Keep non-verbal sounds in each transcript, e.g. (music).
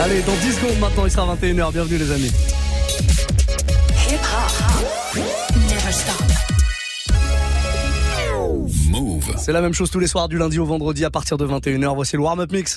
Allez, dans 10 secondes maintenant, il sera 21h. Bienvenue les amis. C'est la même chose tous les soirs du lundi au vendredi à partir de 21h. Voici le warm-up mix.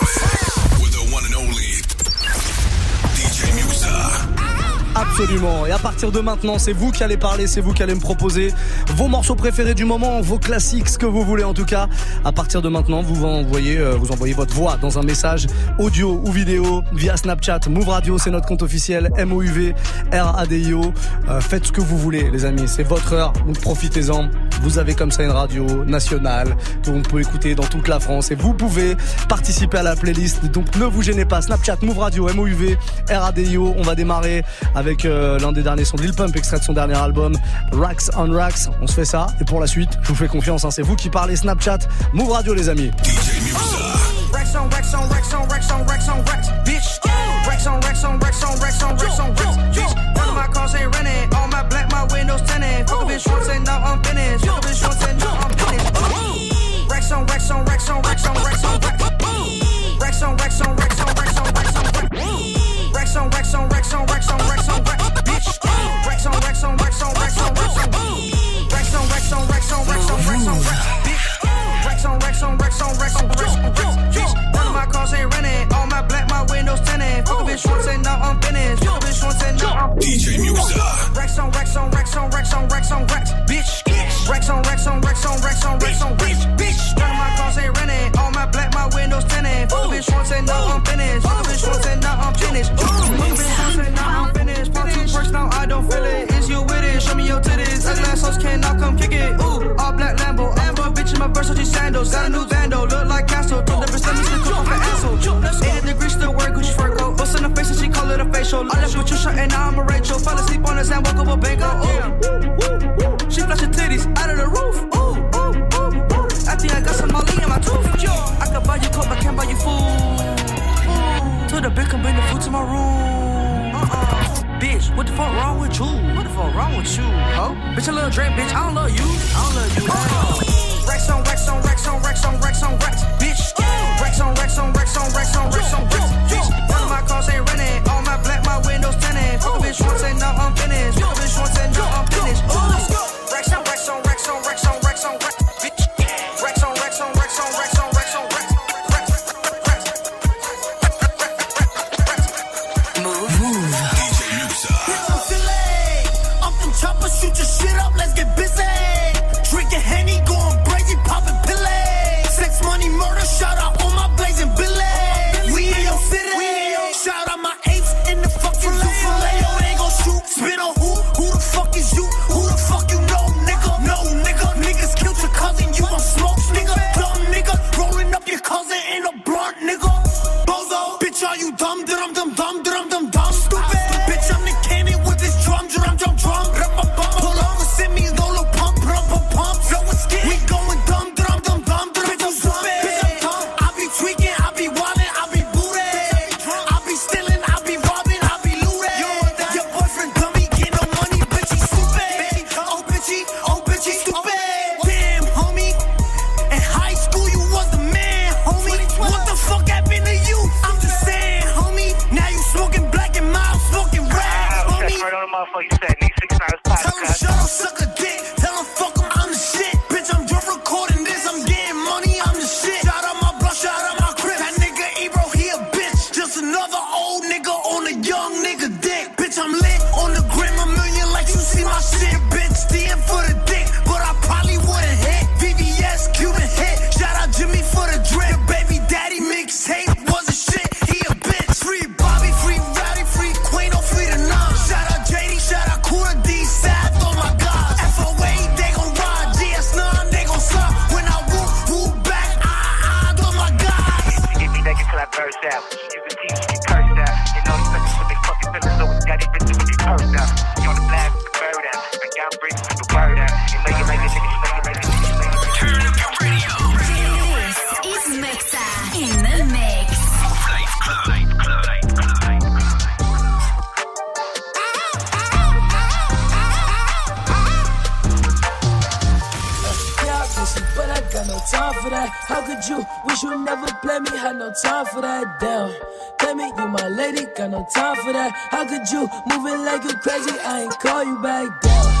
Absolument. Et à partir de maintenant, c'est vous qui allez parler, c'est vous qui allez me proposer vos morceaux préférés du moment, vos classiques, ce que vous voulez en tout cas. À partir de maintenant, vous envoyez, euh, vous envoyez votre voix dans un message audio ou vidéo via Snapchat. Move Radio, c'est notre compte officiel. MOUV, RADIO. Euh, faites ce que vous voulez, les amis. C'est votre heure. Donc profitez-en. Vous avez comme ça une radio nationale que on peut écouter dans toute la France et vous pouvez participer à la playlist. Donc ne vous gênez pas. Snapchat, Move Radio, MOUV, RADIO. On va démarrer avec avec l'un des derniers sons de Lil Pump, extrait de son dernier album Racks on Racks. On se fait ça et pour la suite, je vous fais confiance, c'est vous qui parlez Snapchat, Move Radio les amis. Wish you never play me? Had no time for that. Damn. Play me, you my lady, got no time for that. How could you move it like you crazy? I ain't call you back down.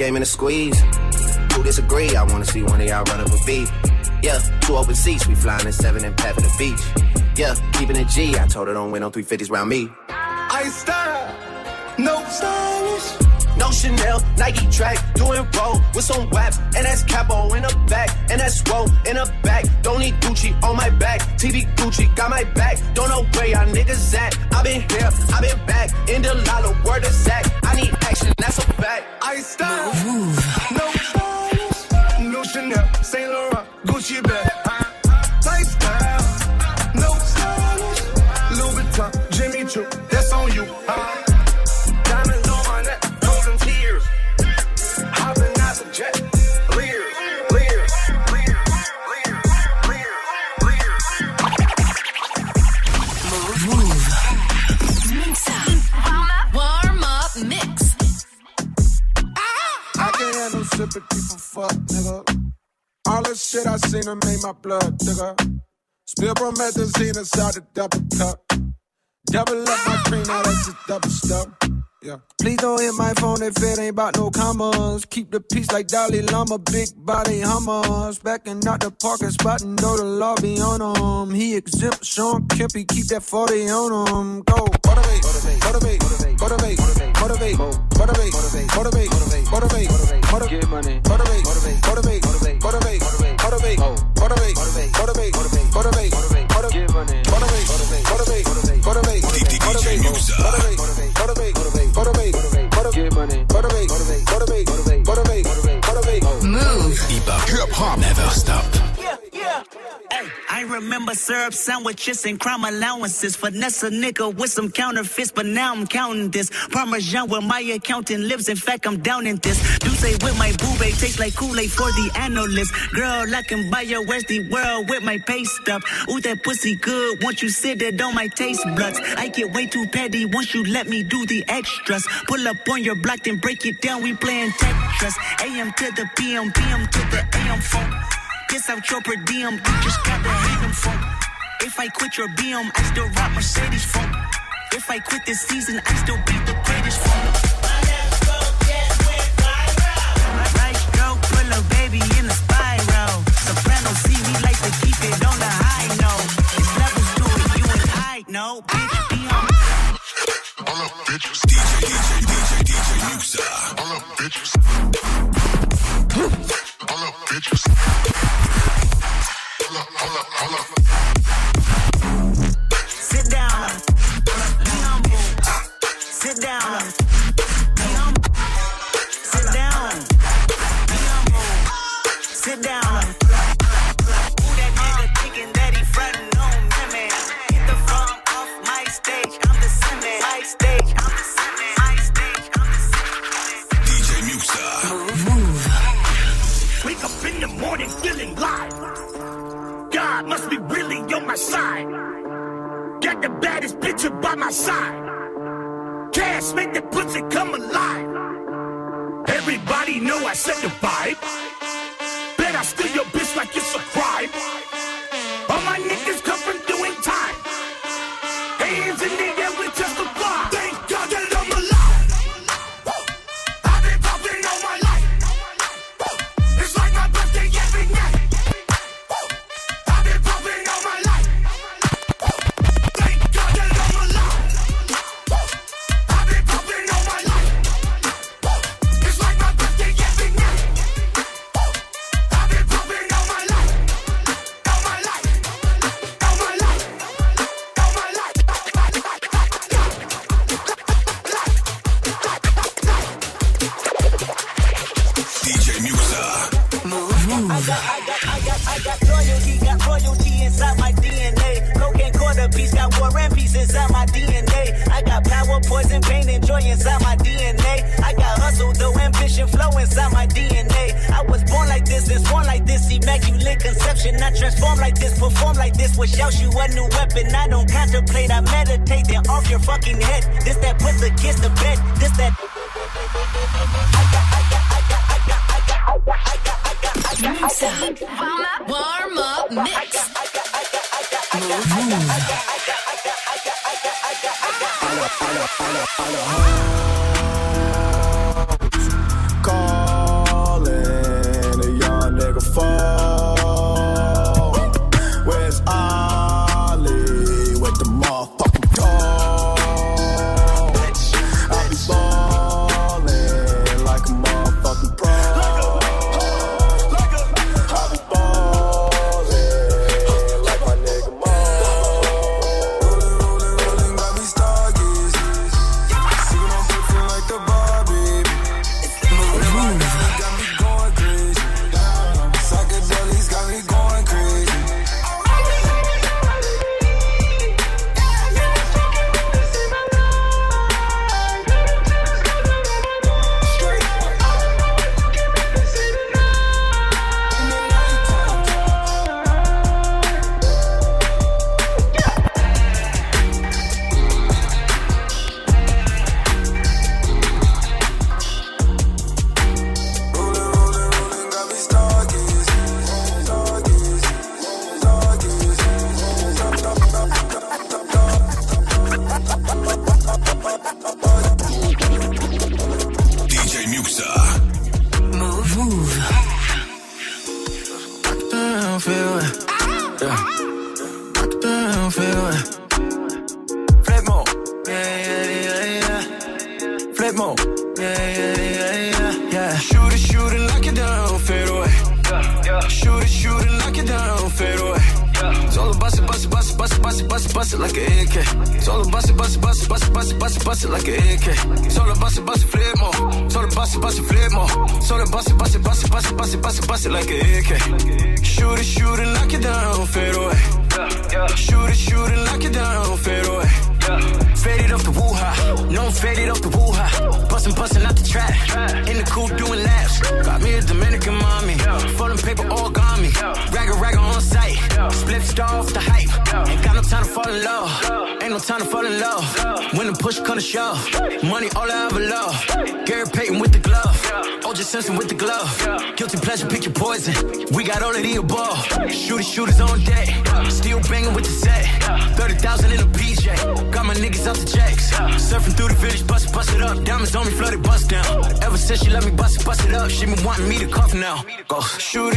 Game in a squeeze. Who disagree? I wanna see one of y'all run up a beat. Yeah, two open seats, we flying in seven and pat the beach. Yeah, keeping it G. I told her don't win no 350s round me. I style, no stylish. No Chanel, Nike track, doing roll with some WAP, and that's capo in the back, and that's roll in the back. Don't need Gucci on my back, TV Gucci got my back. Don't know where y'all niggas at. I been here, I been back, in the lala, word of Zach. I need action, that's a fact. I style, no stylish. No Chanel, Saint Laurent, Gucci bag, sympathy for fuck, nigga. All the shit I seen her made my blood thicker. Spill promethazine inside the double cup. Double up my cream, now that's a double stuff. Yeah. Please don't hit my phone if it ain't about no commas. Keep the peace like Dalai Lama, big body hummers. Backing out the parking spot and know the law be on him. He exempt Sean Kempy, keep that 40 on him. Go, motivate, motivate, motivate, motivate, motivate, motivate, motivate, motivate, motivate, motivate, get money, motivate, motivate, motivate, motivate, motivate, motivate, motivate, motivate, motivate, motivate, get money, motivate, motivate, motivate, motivate, motivate, motivate, motivate, motivate, motivate, motivate, get money, motivate, motivate, motivate, motivate, motivate, motivate. Move. Hip hop never stop. Hey, I remember syrup sandwiches and crime allowances. Finesse a nigga with some counterfeits, but now I'm counting this. Parmesan where my accountant lives. In fact, I'm down in this. Do say with my boobay tastes like Kool-Aid for the analyst. Girl, I can buy your Westy world with my pay stuff. Ooh, that pussy good. Once you sit it on my taste buds. I get way too petty once you let me do the extras. Pull up on your block, then break it down. We playing Tetris. AM to the PM, PM to the AM phone. Piss out your per diem, you just got the hating phone. If I quit your BM, I still rock Mercedes phone. If I quit this season, I still be the greatest phone. Right stroke, put a baby in a spiral. Soprano like to keep it on the high note. Levels you. Bitch. All up, bitches. DJ, DJ, DJ, DJ Musa. All up, bitches. All up, bitches. by my side. Cash make the pussy come alive. Everybody know I set the vibe.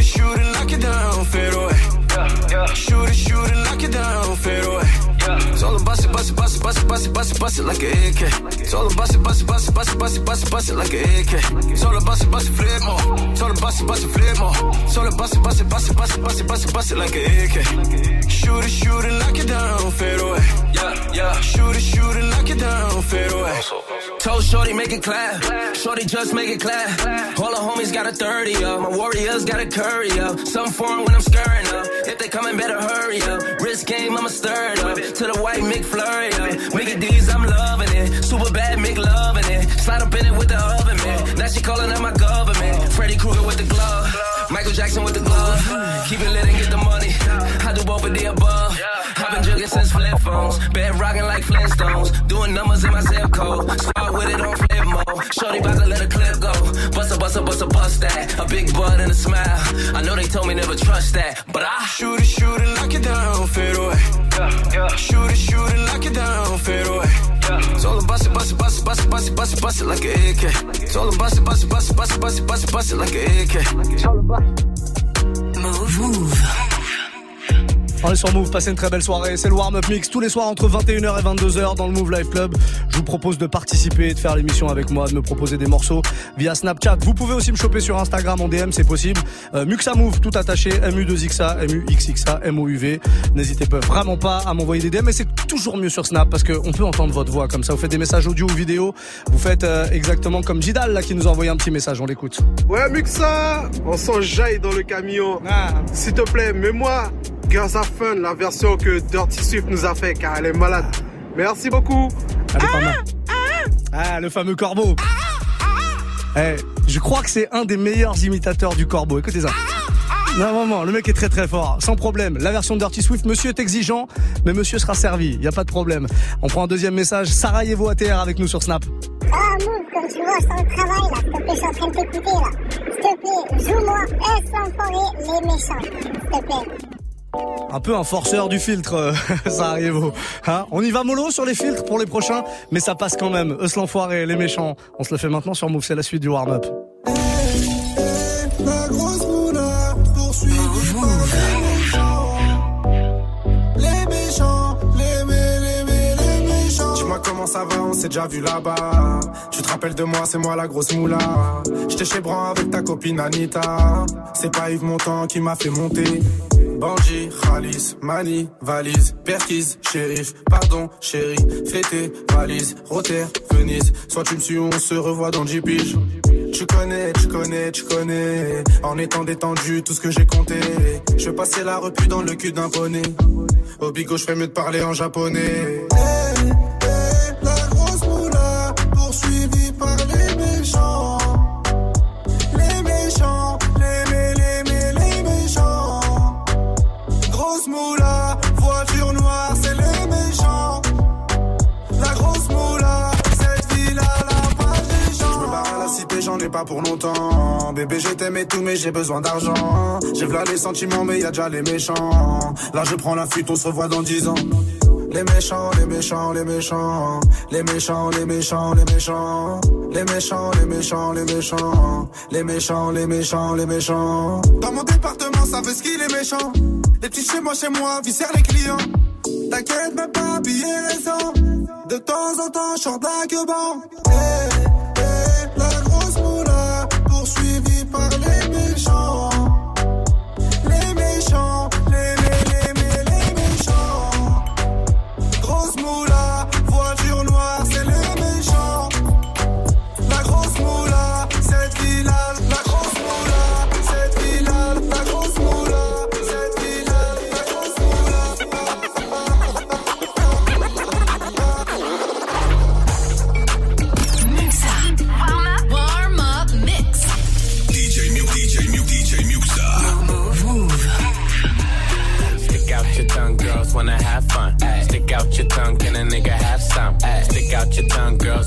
shoot it, shoot it, knock it down, fade away. Shoot it, shoot it, knock it down, fade away. Yeah. It's it, bust it, bust it, bust it, bust it, bust it, bust it like an AK. It's all about it, bust it, bust it, bust it, bust it, bust it, bust it like an AK. It's all about it, bust it, flip more. It's all about it, bust it, flip more. It's all about it, bust it, bust it, like an AK. Shoot it, shoot it, knock it down, fade away. yeah, yeah. Shoot it, shoot it, knock it down, fade away. Told Shorty, make it clap. Shorty, just make it clap. All the homies got a 30 up. My warriors got a curry up. Some form when I'm stirring up. If they coming, better hurry up. Risk game, I'ma stir it up. To the white McFlurry up. Mickey D's, I'm loving it. Super bad, Mick loving it. Slide up in it with the oven, man. Now she calling out my government. Freddy Krueger with the glove. Michael Jackson with the glove. Keep it lit and get the money. I do both of the above. I've been since flip phones. Been rocking like Flintstones. Doing numbers in my zip code. Start with it on flip mode. Shorty about to let a clip go. Bust a bust a bust a bust that. A big butt and a smile. I know they told me never trust that, but I Shoot it, shoot it, lock it down, fade away. Shoot it, shoot it, lock it down, fade away. Told him bust it, bust it, bust it, bust it, bust it, bust it, bust it like an AK. Told him bust it, bust it, bust it, bust it, bust it, bust it, bust it like an AK. Move. Move. On est sur Move, passez une très belle soirée. C'est le warm-up mix tous les soirs entre 21h et 22h dans le Move Live Club. Je vous propose de participer, de faire l'émission avec moi, de me proposer des morceaux via Snapchat. Vous pouvez aussi me choper sur Instagram en DM, c'est possible. Euh, Muxa Move, tout attaché, MU2XA, MUXXA, MOUV. N'hésitez pas vraiment pas à m'envoyer des DM, mais c'est toujours mieux sur Snap parce qu'on peut entendre votre voix comme ça. Vous faites des messages audio ou vidéo. Vous faites euh, exactement comme Jidal là qui nous a envoyé un petit message. On l'écoute. Ouais, Muxa, on s'enjaille dans le camion. S'il te plaît, mets-moi Girls Are Fun, la version que Dirty Swift nous a fait, car elle est malade. Merci beaucoup. Est pas mal. Ah, le fameux corbeau. Eh, je crois que c'est un des meilleurs imitateurs du corbeau. Écoutez ça. Non, vraiment, le mec est très très fort, sans problème. La version de Dirty Swift, monsieur est exigeant, mais monsieur sera servi, y a pas de problème. On prend un deuxième message, Sarajevo ATR avec nous sur Snap. Ah, comme tu vois, je suis en travail là. S'il te plaît, je suis en train de t'écouter là. S'il te plaît, joue-moi S les méchants. S'il te plaît. Un peu un forceur du filtre, euh, (laughs) Sarajevo. Hein On y va mollo sur les filtres pour les prochains, mais ça passe quand même. Eux l'enfoiré, les méchants. On se le fait maintenant sur Move, c'est la suite du warm-up. Comment ça va, on s'est déjà vu là-bas. Tu te rappelles de moi, c'est moi la grosse moula. J'étais chez Bran avec ta copine Anita. C'est pas Yves Montand qui m'a fait monter. Bandit, Khalis, Mani, valise, Perquise, shérif, pardon, chérie, fêté, valise, Rotter, Venise. Soit tu me suis, on se revoit dans 10 piges. Tu connais, tu connais, tu connais. En étant détendu, tout ce que j'ai compté. Je passer la repu dans le cul d'un poney. Au bigot, je fais mieux de parler en japonais. Pas pour longtemps. Bébé, je t'aime et tout, mais j'ai besoin d'argent. J'ai v'là les sentiments, mais y a déjà les méchants. Là, je prends la fuite, on se revoit dans 10 ans. Les méchants, les méchants, les méchants. Les méchants, les méchants, les méchants. Les méchants, les méchants, les méchants. Les méchants, les méchants, les méchants. Dans mon département, ça veut ce qu'il est méchant. Les petits chez moi, chez moi, viscèrent les clients. T'inquiète, même pas habiller les sangs. De temps en temps, je sors d'un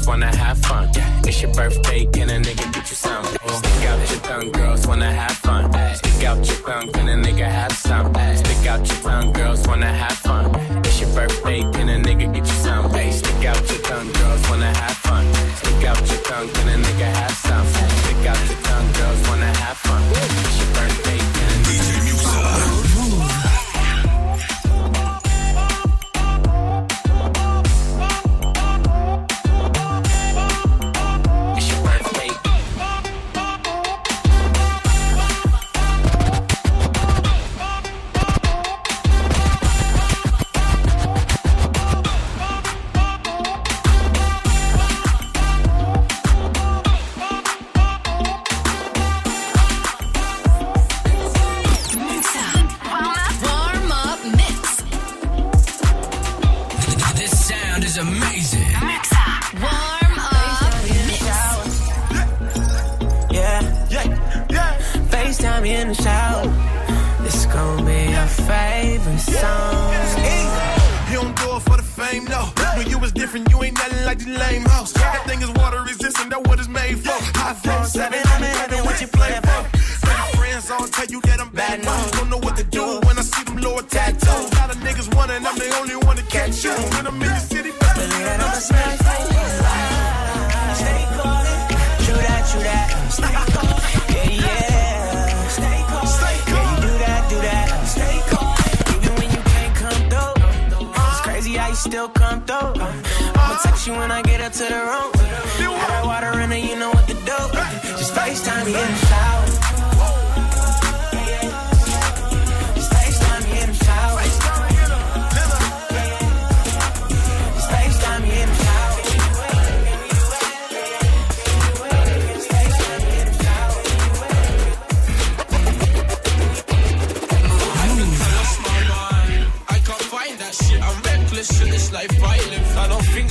wanna have fun. It's your birthday, do it for the fame, no. When you was different, you ain't nothing like these lame hoes. That thing is water resistant, that's what it's made for. High flow seven, I'm in heaven, what you play for? Friends all tell you that I'm bad news. Don't know what to do when I see them lower tattoos. A lot of niggas wanting, I'm the only one to catch you. When I'm in the city, Believe I'ma smash Stay calling. That, true that. (laughs) Stay calling. Yeah, yeah. Still come through. I'ma text you when I get up to the room. That water in it, you know what to do. Just FaceTime me in the shower.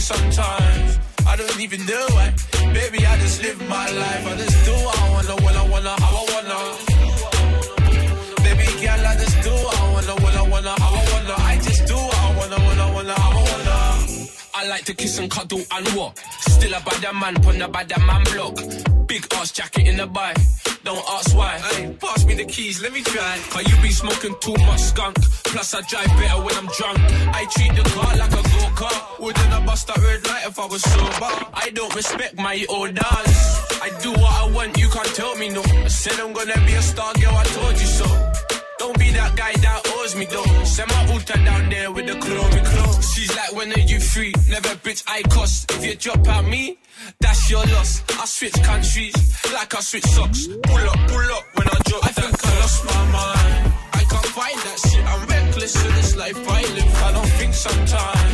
Sometimes. I don't even know it. Baby, I just live my life. I just do what I wanna, when I wanna, how I I like to kiss and cuddle and what? Still a bad man, pon a bad man block. Big ass jacket in the bike. Don't ask why. Hey, pass me the keys, let me try. Cause you be smoking too much skunk. Plus I drive better when I'm drunk. I treat the car like a go-kart. Wouldn't I bust that red light if I was sober? I don't respect my orders. I do what I want, you can't tell me no. I said I'm gonna be a star, girl, I told you so. Don't be that guy that owes me though. Send my ultra when are you free? Never bitch, I cost. If you drop out me, that's your loss. I switch countries like I switch socks. Pull up, pull up when I drop I think I lost my mind. I can't find that shit. I'm reckless in this life I live. I don't think sometimes.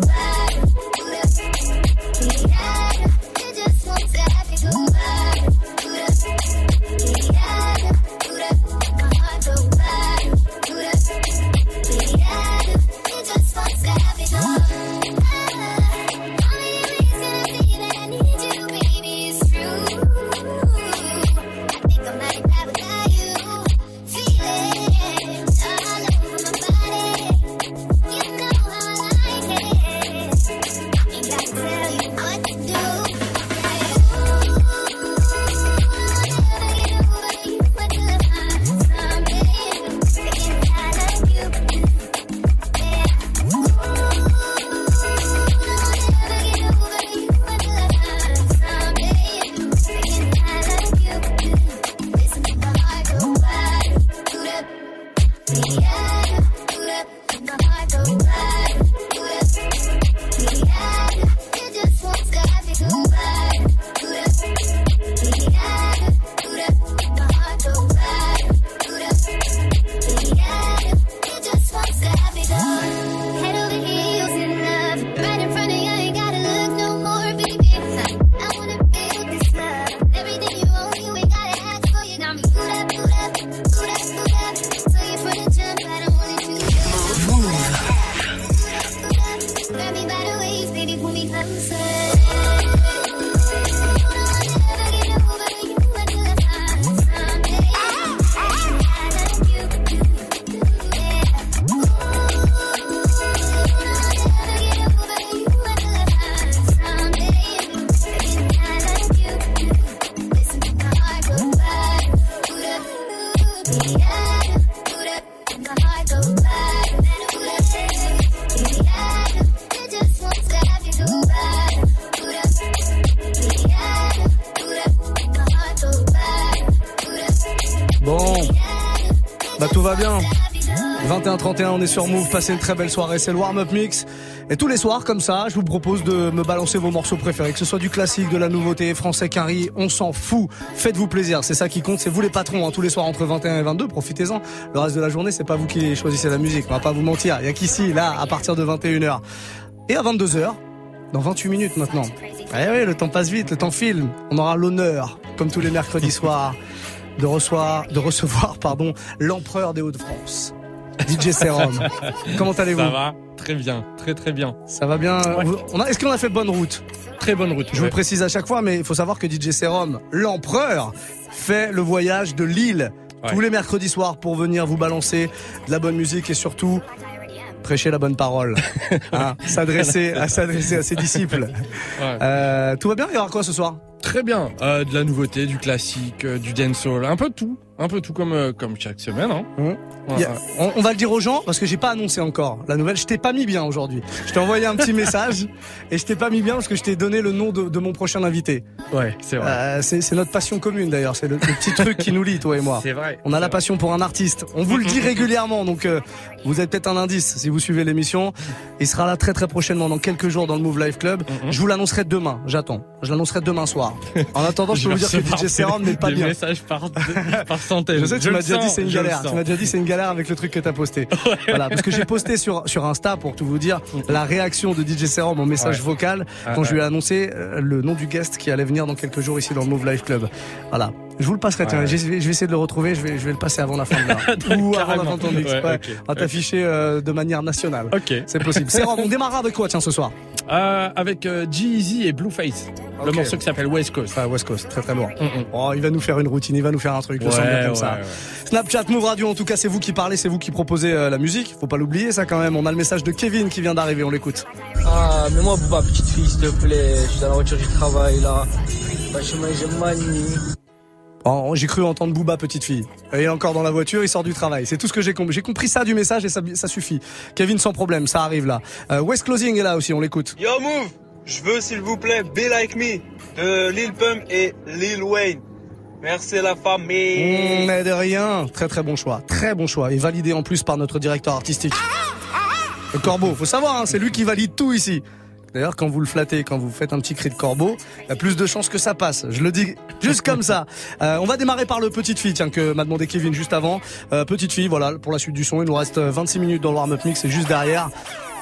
back. Bon, Bah tout va bien. 21-31, on est sur Move. Passez une très belle soirée. C'est le warm-up mix. Et tous les soirs, comme ça, je vous propose de me balancer vos morceaux préférés, que ce soit du classique, de la nouveauté, français, quinri, on s'en fout. Faites-vous plaisir, c'est ça qui compte, c'est vous les patrons, hein, tous les soirs entre 21 et 22, profitez-en. Le reste de la journée, c'est pas vous qui choisissez la musique, on va pas vous mentir. Il y a qu'ici, là, à partir de 21h. Et à 22h, dans 28 minutes maintenant. Eh oui, le temps passe vite, le temps file. On aura l'honneur, comme tous les mercredis soirs, de de recevoir, pardon, l'empereur des Hauts-de-France. DJ Serum. Comment allez-vous Ça va Très bien, très très bien. Ça va bien. On a, est-ce qu'on a fait bonne route Très bonne route. Je vous précise à chaque fois, mais il faut savoir que DJ Serum, l'empereur, fait le voyage de Lille tous les mercredis soirs pour venir vous balancer de la bonne musique et surtout prêcher la bonne parole, (laughs) hein, s'adresser à s'adresser à ses disciples. Euh, tout va bien Il y aura quoi ce soir Très bien. Euh, de la nouveauté, du classique, euh, du dancehall, un peu de tout. Un peu tout comme, euh, comme chaque semaine. Hein. A- on, on va le dire aux gens parce que j'ai pas annoncé encore la nouvelle. Je t'ai pas mis bien aujourd'hui. Je t'ai envoyé un petit (laughs) message et je t'ai pas mis bien parce que je t'ai donné le nom de, de mon prochain invité. Ouais, c'est vrai. Euh, c'est notre passion commune d'ailleurs. C'est le, le petit truc qui nous lie, toi et moi. C'est vrai. On a la passion pour un artiste. On vous le dit régulièrement, donc euh, vous avez peut-être un indice si vous suivez l'émission. Il sera là très très prochainement dans quelques jours dans le Move Life Club. Je vous l'annoncerai demain. J'attends. Je l'annoncerai demain soir. (laughs) En attendant, je peux vous dire que DJ Serum n'est pas des bien. messages par, (laughs) par centaines. Je sais, tu m'as déjà dit c'est une galère. Tu m'as déjà dit c'est une galère avec le truc que t'as posté. (laughs) Voilà, parce que j'ai posté sur sur Insta pour tout vous dire la réaction de DJ Serum en message Ouais. vocal quand Ouais, je lui ai annoncé euh, le nom du guest qui allait venir dans quelques jours ici dans le Move Life Club. Voilà. Je vous le passerai, tiens, je vais je vais essayer de le retrouver, je vais, je vais le passer avant la fin de l'heure. (laughs) Ou avant la fin de ton mix. Ouais, Ouais. ok. On va t'afficher euh, de manière nationale. Ok. C'est possible. Serum, on démarrera avec quoi, tiens, ce soir Euh, avec euh, G-Eazy et Blueface. Le morceau qui s'appelle West Coast. Ah, West Coast, très très lourd. Oh, il va nous faire une routine, il va nous faire un truc, je le sens Ouais, bien comme ouais, ça. ouais. Snapchat, Move Radio, en tout cas, c'est vous qui parlez, c'est vous qui proposez euh, la musique. Faut pas l'oublier, ça quand même. On a le message de Kevin qui vient d'arriver, on l'écoute. Ah, mais moi, Bouba, petite fille, s'il te plaît. Je suis dans la voiture du travail, là. Bah, je. Oh, j'ai cru entendre Booba, petite fille. Il est encore dans la voiture, il sort du travail. C'est tout ce que j'ai compris. J'ai compris ça du message et ça, ça suffit. Kevin, sans problème, ça arrive là. Euh, West Closing est là aussi, on l'écoute. Yo Move, je veux s'il vous plaît Be Like Me de Lil Pump et Lil Wayne. Merci la famille. Mmh, mais de rien. Très très bon choix. Très bon choix. Et validé en plus par notre directeur artistique. Le corbeau. Faut savoir, hein, c'est lui qui valide tout ici. D'ailleurs, quand vous le flattez, quand vous faites un petit cri de corbeau, il y a plus de chances que ça passe. Je le dis juste comme ça. Euh, on va démarrer par le petite fille, tiens, que m'a demandé Kevin juste avant. Euh, petite fille, voilà, pour la suite du son. Il nous reste euh, 26 minutes dans le warm-up mix, c'est juste derrière.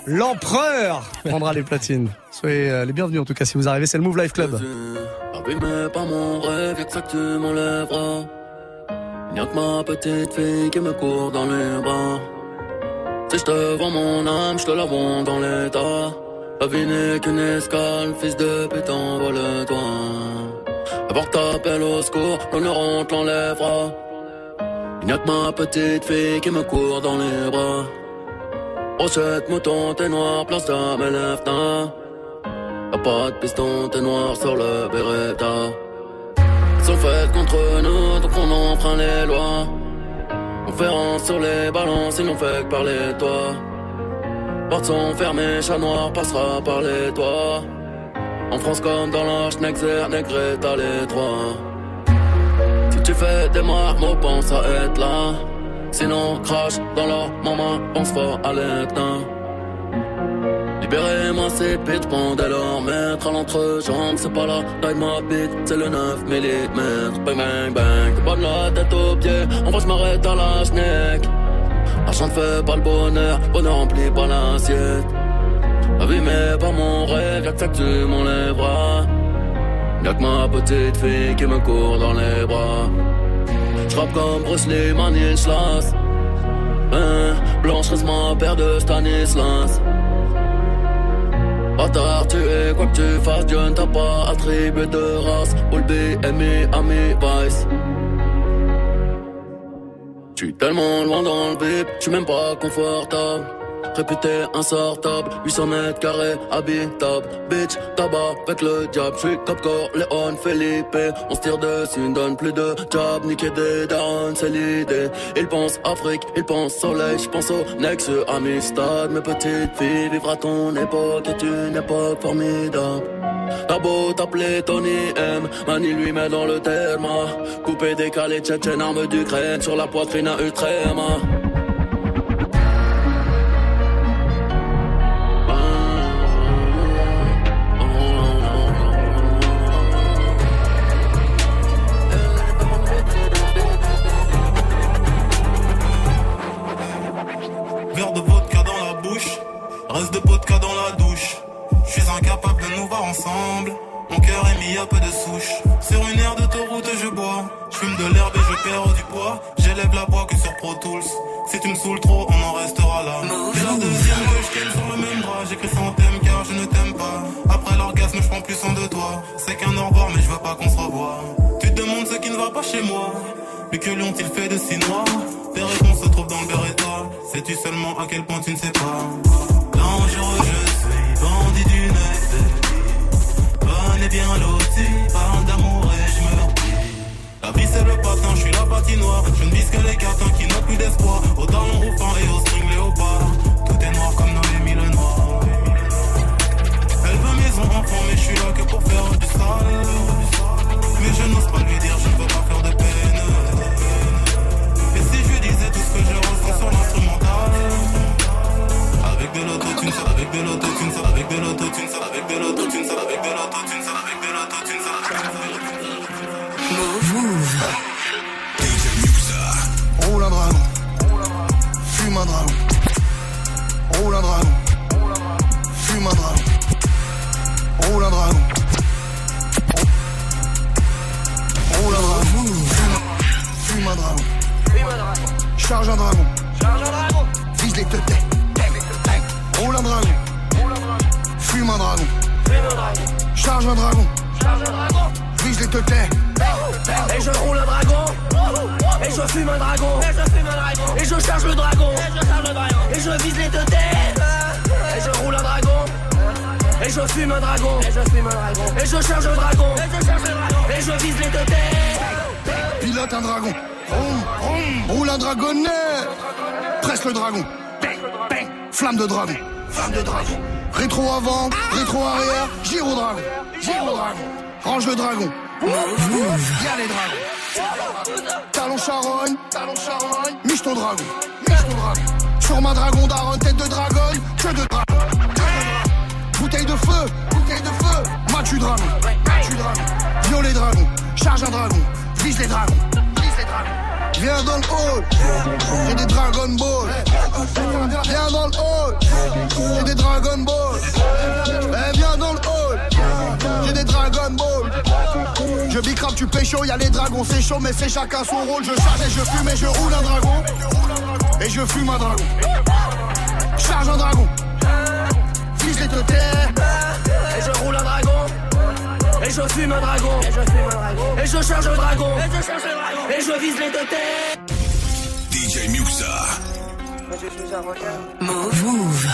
L'empereur prendra les platines. Soyez euh, les bienvenus en tout cas si vous arrivez, c'est le Move Life Club. La n'est qu'une escale, fils de putain, vole-toi. Avant t'appelles au secours, l'honneur on te l'enlèvera. Y'a que ma petite fille qui me court dans les bras. Brochette, mouton, t'es noir, place à mes lèvres, Y'a pas de piston, t'es noir sur le Beretta. Sont faits contre nous, donc on enfreint les lois. Conférence sur les balances, ils n'ont fait que parler de toi. Portes sont fermées, chat noir passera par les toits. En France comme dans l'Arche, Nexer, Negré, t'as les trois. Si tu fais des marmots, pense à être là. Sinon, crache dans leur maman, pense fort à l'éteint. Libérez-moi ces bitches, pendez leur maître à l'entrejambe, c'est pas la taille de ma bite, c'est le 9 mm. Bang bang bang, de la tête aux pieds, en vrai je m'arrête à la schneck. L'argent ne fait pas le bonheur, bonheur remplit pas l'assiette. Abîmé par mon rêve, que ça que tu m'enlèveras. Y'a que ma petite fille qui me court dans les bras. J'rappe comme Bruce Lee, Manislas. Hein, Blanche reste ma paire de Stanislas. Bâtard, tu es quoi que tu fasses, Dieu ne t'a pas attribué de race. All BMI, ami, vice. J'suis tellement loin dans le bip, j'suis même pas confortable. Réputé insortable, 800 mètres carrés, habitable. Bitch, tabac avec le diable, j'suis top Léon, Felipe. On se tire dessus, ne donne plus de job, niquer des darons, c'est l'idée. Il pense Afrique, il pense soleil, j'pense au Nexus, Amistad. Mes petites filles, vivre à ton époque est une époque formidable. T'as beau t'appeler Tony M, Mani lui met dans le terme. Coupé, décalé, tchétchène, arme d'Ukraine, sur la poitrine à Utrema. Mis à peu de souche. Sur une aire d'autoroute, je bois. Je fume de l'herbe et je perds du poids. J'élève la voix que sur Pro Tools. Si tu me saoules trop, on en restera là. C'est la deuxième que je sur le même drap. J'écris sans thème car je ne t'aime pas. Après l'orgasme, je prends plus soin de toi. C'est qu'un au revoir, mais je veux pas qu'on se revoie. Tu te demandes ce qui ne va pas chez moi. Mais que lui ont-ils fait de si noir? Tes réponses se trouvent dans le Beretta. Sais-tu seulement à quel point tu ne sais pas? Dangereux, je et bien loti, parle d'amour et je me. La vie c'est le patin, je suis la patinoire. Je ne vise que les cartons qui n'ont plus d'espoir. Au talon rouffant et au string léopard. Tout est noir comme dans les mille noirs. Elle veut maison enfant, mais je suis là que pour faire du sale. Mais je n'ose pas lui dire, je ne veux pas faire de peine. Et si je lui disais tout ce que je ressens sur l'instrumental Avec de l'autotune, ça, avec de l'autotune, ça, avec de l'autotune, ça, avec de l'autotune, ça, avec de l'autotune, ça, avec de l'autotune, ça, avec de Move. Roule un dragon. Fume un dragon. Roule un dragon. Fume un dragon. Roule un dragon. Roule un dragon. Fume un dragon. Charge un dragon. Vise les tetés. Roule un dragon. Fume un dragon. Charge un dragon. Vise les tetés. Et je roule un dragon Et je fume un dragon Et je charge le dragon Et je vise les têtes Et je roule un dragon Et je fume un dragon Et je charge le dragon Et je vise les têtes Pilote un dragon. Roule un dragonnet. Presse le dragon. Flamme de dragon. Flamme de dragon. Rétro avant, rétro arrière, giro dragon. Giro dragon. Range le dragon. Y'a les dragons. Talon charogne, talon charogne. Miche ton dragon. Miche ton dragon. Sur ma dragon daronne, tête de dragon, que de dragon. Bouteille de feu, bouteille de feu. Matu dragon, matu dragon. Violet dragon, charge un dragon. Vise les dragons. Viens dans le hall, j'ai des Dragon Ball. Viens dans le hall, j'ai des Dragon Ball. Eh, viens dans le hall, j'ai des Dragon Ball. Je bicrave, tu pécho, y'a les dragons, c'est chaud, mais c'est chacun son rôle. Je charge et je fume et je roule un dragon. Et je fume un dragon. Charge un dragon. Vise les tetés. Et je roule un dragon Et je fume un dragon Et je charge le dragon Et je vise les deux têtes DJ Muxa. Move. Move.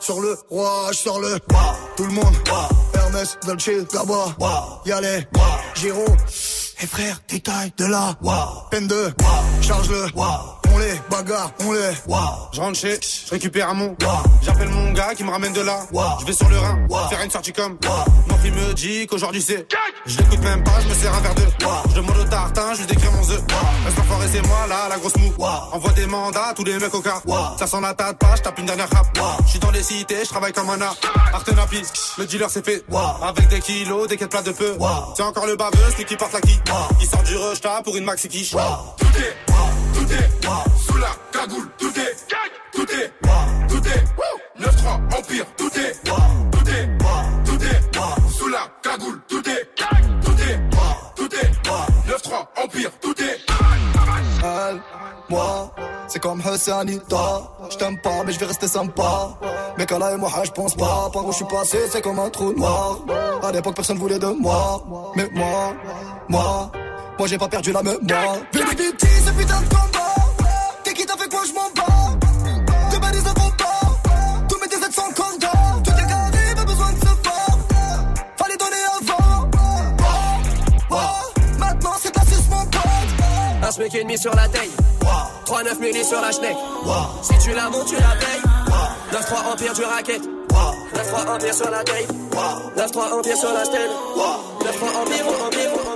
Sur le roi Je sors le, tout le monde Hermès, Dolce, là-bas Y'allez, Giro Et frère, détail de là Peine de, charge-le On les bagarre, on les Je rentre chez, je récupère un mon. J'appelle mon gars qui me ramène de là. Je vais sur le Rhin, faire une sortie comme. Mon fille me dit qu'aujourd'hui c'est. Je l'écoute même pas, je me sers un verre de. Je demande au tartin, je lui décris mon œuf. Reste c'est moi là, la grosse mou. Envoie des mandats à tous les mecs au car. Ça sent la pas, je tape une dernière rap. Je suis dans les cités, je travaille comme un art. Artenapi, le dealer c'est fait. Avec des kilos, des quêtes plates de peu. C'est encore le baveux, c'est qui porte la qui. Il sort du rush pour une maxi quiche. Est, est, sous la cagoule, tout est, tout est, tout est, 9-3, Empire, tout est, tout est, tout est, sous la cagoule, tout est, tout est, tout est, 9-3, Empire, tout est. Elle, moi, c'est comme Hassanita. Je t'aime pas, mais je vais rester sympa. Mais Kala et moi, je pense pas. Par où je suis passé, c'est comme un trou noir. À l'époque, personne voulait de moi. Mais moi, moi, moi, j'ai pas perdu la mémoire. Vite, vite, ce putain de combat. T'es qui t'a fait quoi, je m'en bats. Te balises de combat. Tous mes DZ sont condamnés. Tout est carré, pas besoin de se voir. Fallait donner avant. Oh, oh, Maintenant, c'est de la suce, mon pote. Un smic et demi sur la taille 3-9 milli sur la schneck Si tu la montes tu la payes 9-3 empire du racket 9-3 empire sur la taille 9-3 empire sur la stèle 9-3 empire, empire, empire,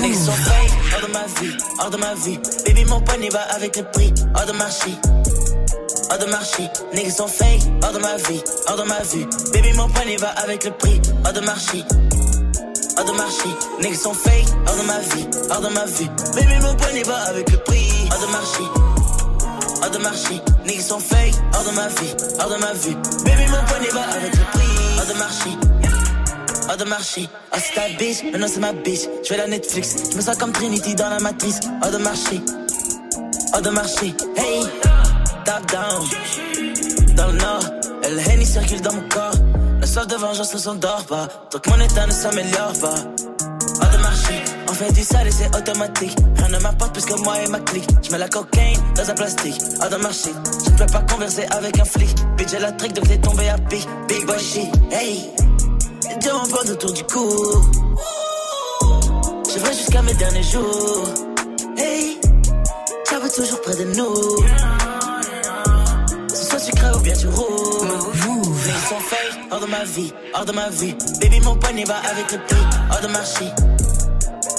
niggas sont fake, hors de ma vie, hors de ma vie. Baby, mon panier va avec le prix, hors de marché. Hors de marché, niggas sont fake, hors de ma vie, hors de ma vie. Baby, mon panier va avec le prix, hors de marché. Hors de marché, niggas sont fake, hors de ma vie, hors de ma vie. Baby, mon panier va avec le prix, hors de marché. Hors de marché, niggas sont fake, hors de ma vie, hors de ma vie. Baby, mon panier va avec le prix, hors de marché. Hors de marché, ah c'est ta bitch, maintenant c'est ma bitch. Je vais la Netflix, je me sens comme Trinity dans la matrice. Hors de marché, hors de marché, hey, top down. Dans le nord, le Henny circule dans mon corps. La soif de vengeance ne s'endort pas, que mon état ne s'améliore pas. Hors de marché, on fait du sale et c'est automatique. Rien ne m'apporte plus que moi et ma clique. Je mets la cocaïne dans un plastique. Hors de marché, je ne peux pas converser avec un flic. Bitch, j'ai la trick donc t'es tombé à pic. Big boy shit, hey. Autour du cou. Je vais jusqu'à mes derniers jours. Hey, j'avais toujours près de nous. Ce soit tu crèves ou bien tu roules. Ils sont fake, hors de ma vie, hors de ma vie. Baby, mon panier va avec le prix, hors de marché.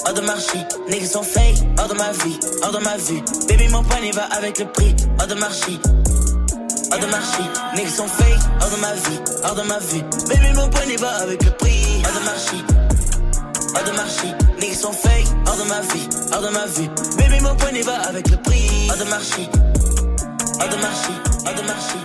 Hors de marché, niggas sont fake, hors de ma vie, hors de ma vie. Baby, mon panier va avec le prix, hors de marché. Hors de marché, niggas sont fake, hors de ma vie, hors de ma vie. Baby, mon panier va avec le prix, hors de marché. Hors de niggas fake, hors de ma vie, hors de ma vie. Baby, mon panier va avec le prix, hors de de marché, hors de de.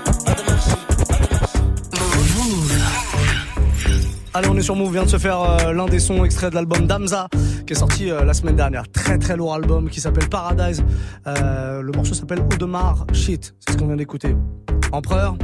Allez, on est sur Move, vient de se faire euh, l'un des sons extraits de l'album Damza, qui est sorti euh, la semaine dernière. Très très lourd album qui s'appelle Paradise. Euh, le morceau s'appelle Audemars Shit, c'est ce qu'on vient d'écouter. Empereur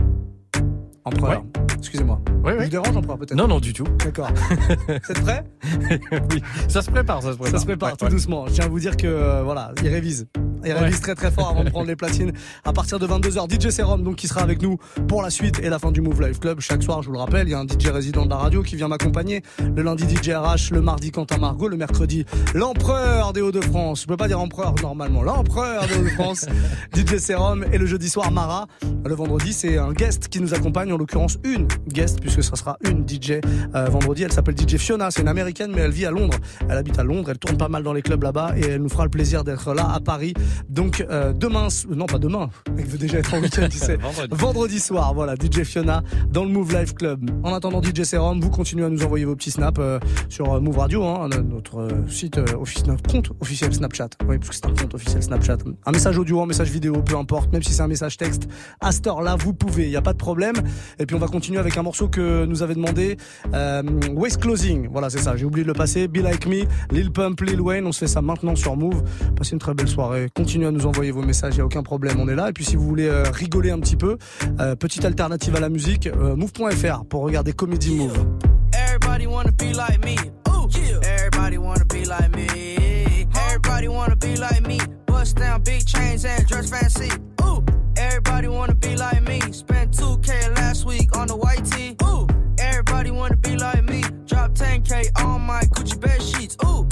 Empereur. Excusez-moi. Oui, Je oui. vous dérange, Empereur, peut-être Non, non, du tout. D'accord. (laughs) Vous êtes prêts (laughs) oui, ça se prépare, ça se prépare. Ça se prépare Ouais, tout ouais. doucement. Je tiens à vous dire que euh, voilà, il révise. Ouais. révise très très fort avant de prendre les platines. À partir de 22h, DJ Serum donc qui sera avec nous pour la suite et la fin du Move Life Club. Chaque soir, je vous le rappelle, il y a un DJ résident de la radio qui vient m'accompagner. Le lundi DJ RH, le mardi Quentin Margot, le mercredi l'empereur des Hauts-de-France. Je peux pas dire empereur normalement, l'empereur des Hauts-de-France. (laughs) DJ Serum et le jeudi soir Mara. Le vendredi, c'est un guest qui nous accompagne, en l'occurrence une guest puisque ça sera une DJ euh, vendredi. Elle s'appelle DJ Fiona, c'est une américaine mais elle vit à Londres. Elle habite à Londres, elle tourne pas mal dans les clubs là-bas et elle nous fera le plaisir d'être là à Paris. Donc euh, demain, non pas demain, elle veut déjà être en week-end, tu sais. (laughs) Vendredi. Vendredi soir, voilà, DJ Fiona dans le Move Life Club. En attendant DJ Serum, vous continuez à nous envoyer vos petits snaps euh, sur euh, Move Radio, hein, notre site office, notre compte officiel Snapchat. Oui, parce que c'est un compte officiel Snapchat. Un message audio, un message vidéo, peu importe, même si c'est un message texte. À cette heure-là, vous pouvez, il n'y a pas de problème. Et puis on va continuer avec un morceau que nous avait demandé euh, Waste Closing. Voilà, c'est ça. J'ai oublié de le passer. Be Like Me, Lil Pump, Lil Wayne. On se fait ça maintenant sur Move. Passez une très belle soirée continuez à nous envoyer vos messages, il n'y a aucun problème, on est là. Et puis si vous voulez euh, rigoler un petit peu, euh, petite alternative à la musique, euh, move.fr pour regarder Comedy Move. Everybody wanna be like me. Ooh. Everybody wanna be like me. Everybody wanna be like me. Bust down big chains and dress fancy. Ooh. Everybody wanna be like me. Spent 2K last week on the white tee. Ooh. Everybody wanna be like me. Drop 10K on my Gucci bed sheets. Ooh.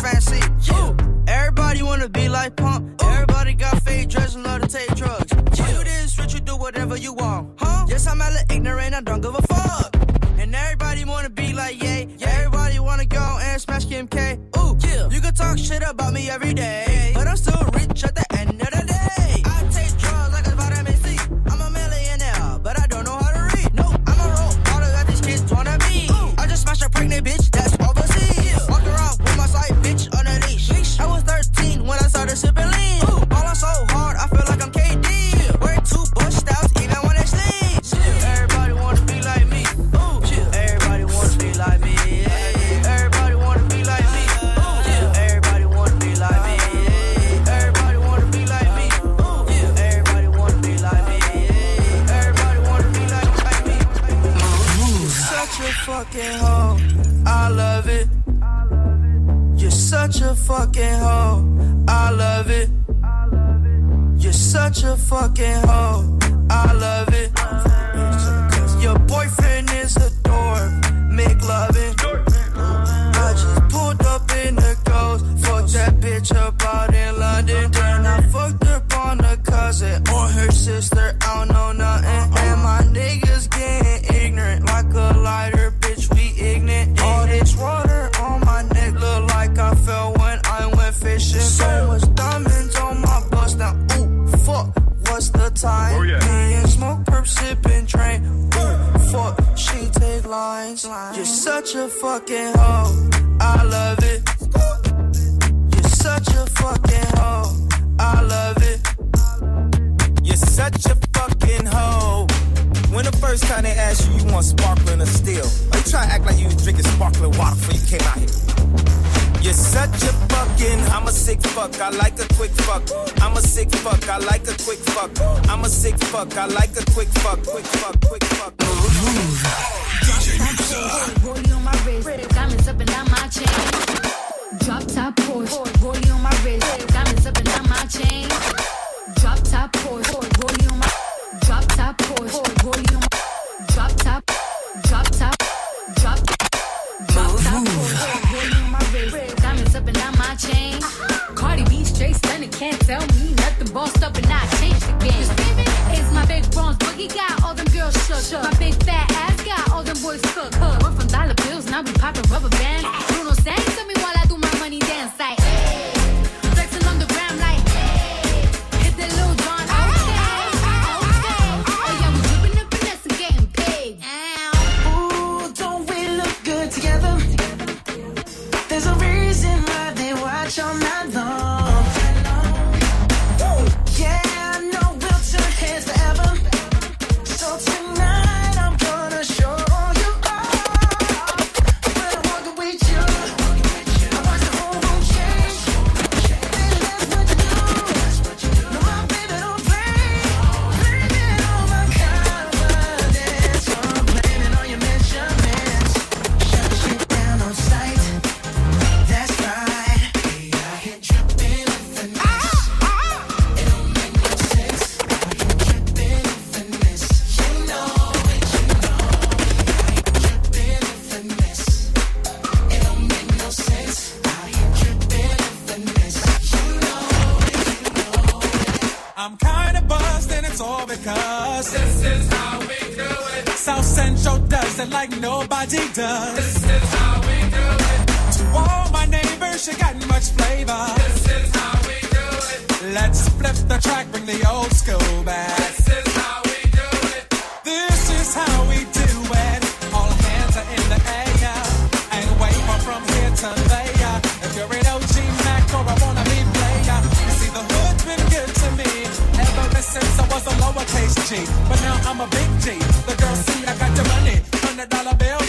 fancy. Yeah. Everybody wanna be like Pump. Ooh. Everybody got fake dress and love to take drugs. Yeah. You this rich, you do whatever you want. Huh? Yes, I'm hella ignorant, I don't give a fuck. And everybody wanna be like, yeah, yeah. Everybody wanna go and smash Kim K. Ooh, yeah. You can talk shit about me every day, but I'm still rich at the change. Cardi B straight stunning, can't tell me I'm a big G. The girls see I got the money, hundred dollar bill.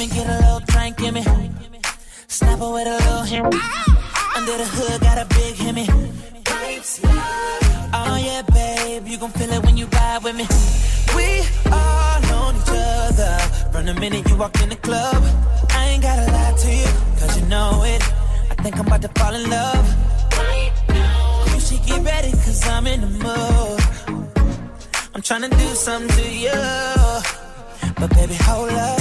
me get a little drink, in me. Snap away a little him. Under the hood, got a big Hemi. Oh yeah, babe, you gon' feel it when you ride with me. We all on each other from the minute you walk in the club. I ain't gotta lie to you, cause you know it. I think I'm about to fall in love. You should get ready, cause I'm in the mood. I'm trying to do something to you. But baby, hold up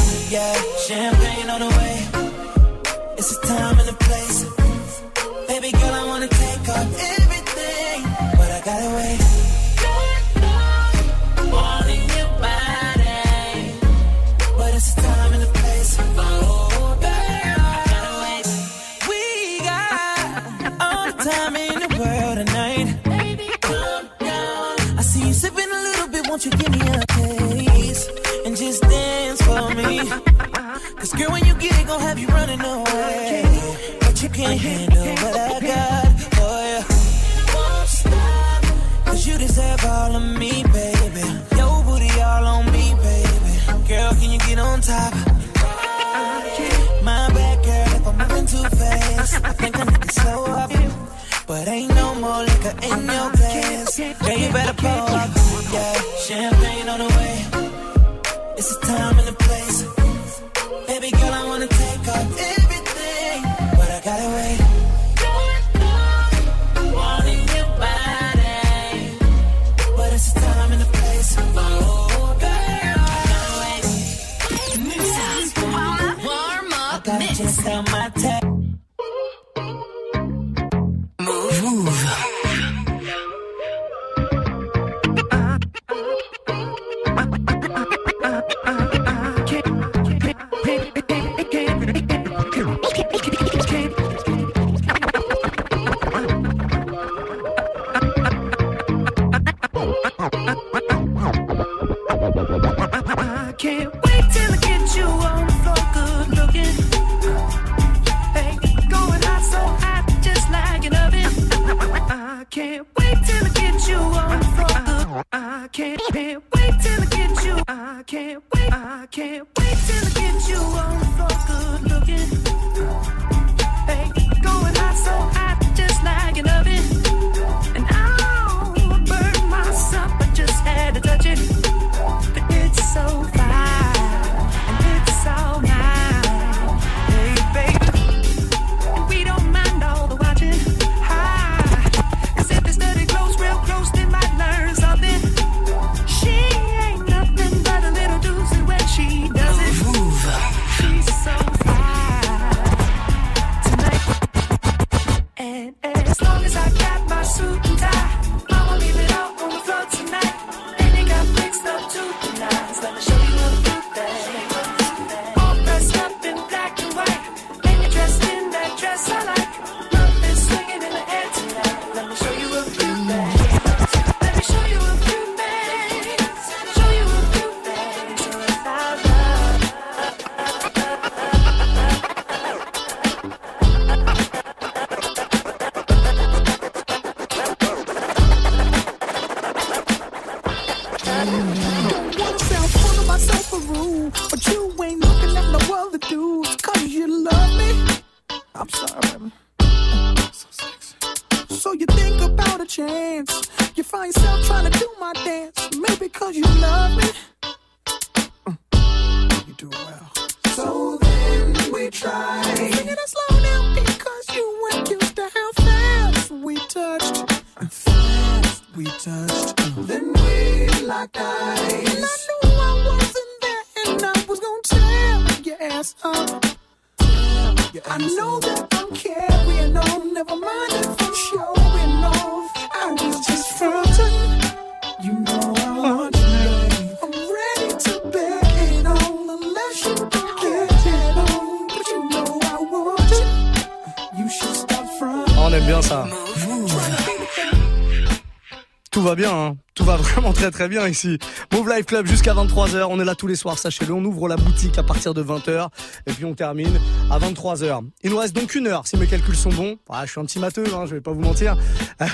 très bien ici. Move Live Club jusqu'à 23h, on est là tous les soirs, sachez-le, on ouvre la boutique à partir de 20h et puis on termine à 23h. Il nous reste donc une heure, si mes calculs sont bons. Ah, je suis un petit matheux, hein, je vais pas vous mentir.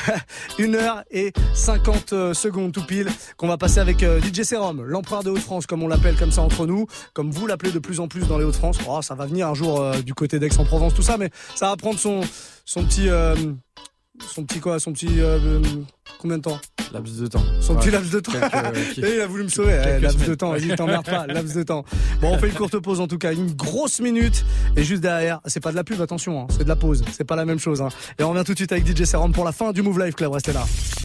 (laughs) une heure et 50 euh, secondes tout pile qu'on va passer avec euh, DJ Serum, l'empereur des Hauts-de-France comme on l'appelle comme ça entre nous, comme vous l'appelez de plus en plus dans les Hauts-de-France. Oh, ça va venir un jour euh, du côté d'Aix-en-Provence, tout ça, mais ça va prendre son, son petit... son petit quoi Son petit. euh, euh, combien de temps Laps de temps. Son Ouais. petit laps de temps. Quelques- Et il a voulu me sauver. Eh, laps de temps, vas-y, t'emmerdes pas. Laps de temps. Bon, on fait une courte pause en tout cas. Une grosse minute. Et juste derrière, c'est pas de la pub, attention, hein, c'est de la pause. C'est pas la même chose. hein. Et on revient tout de suite avec DJ Serum pour la fin du Move Live Club. Restez là.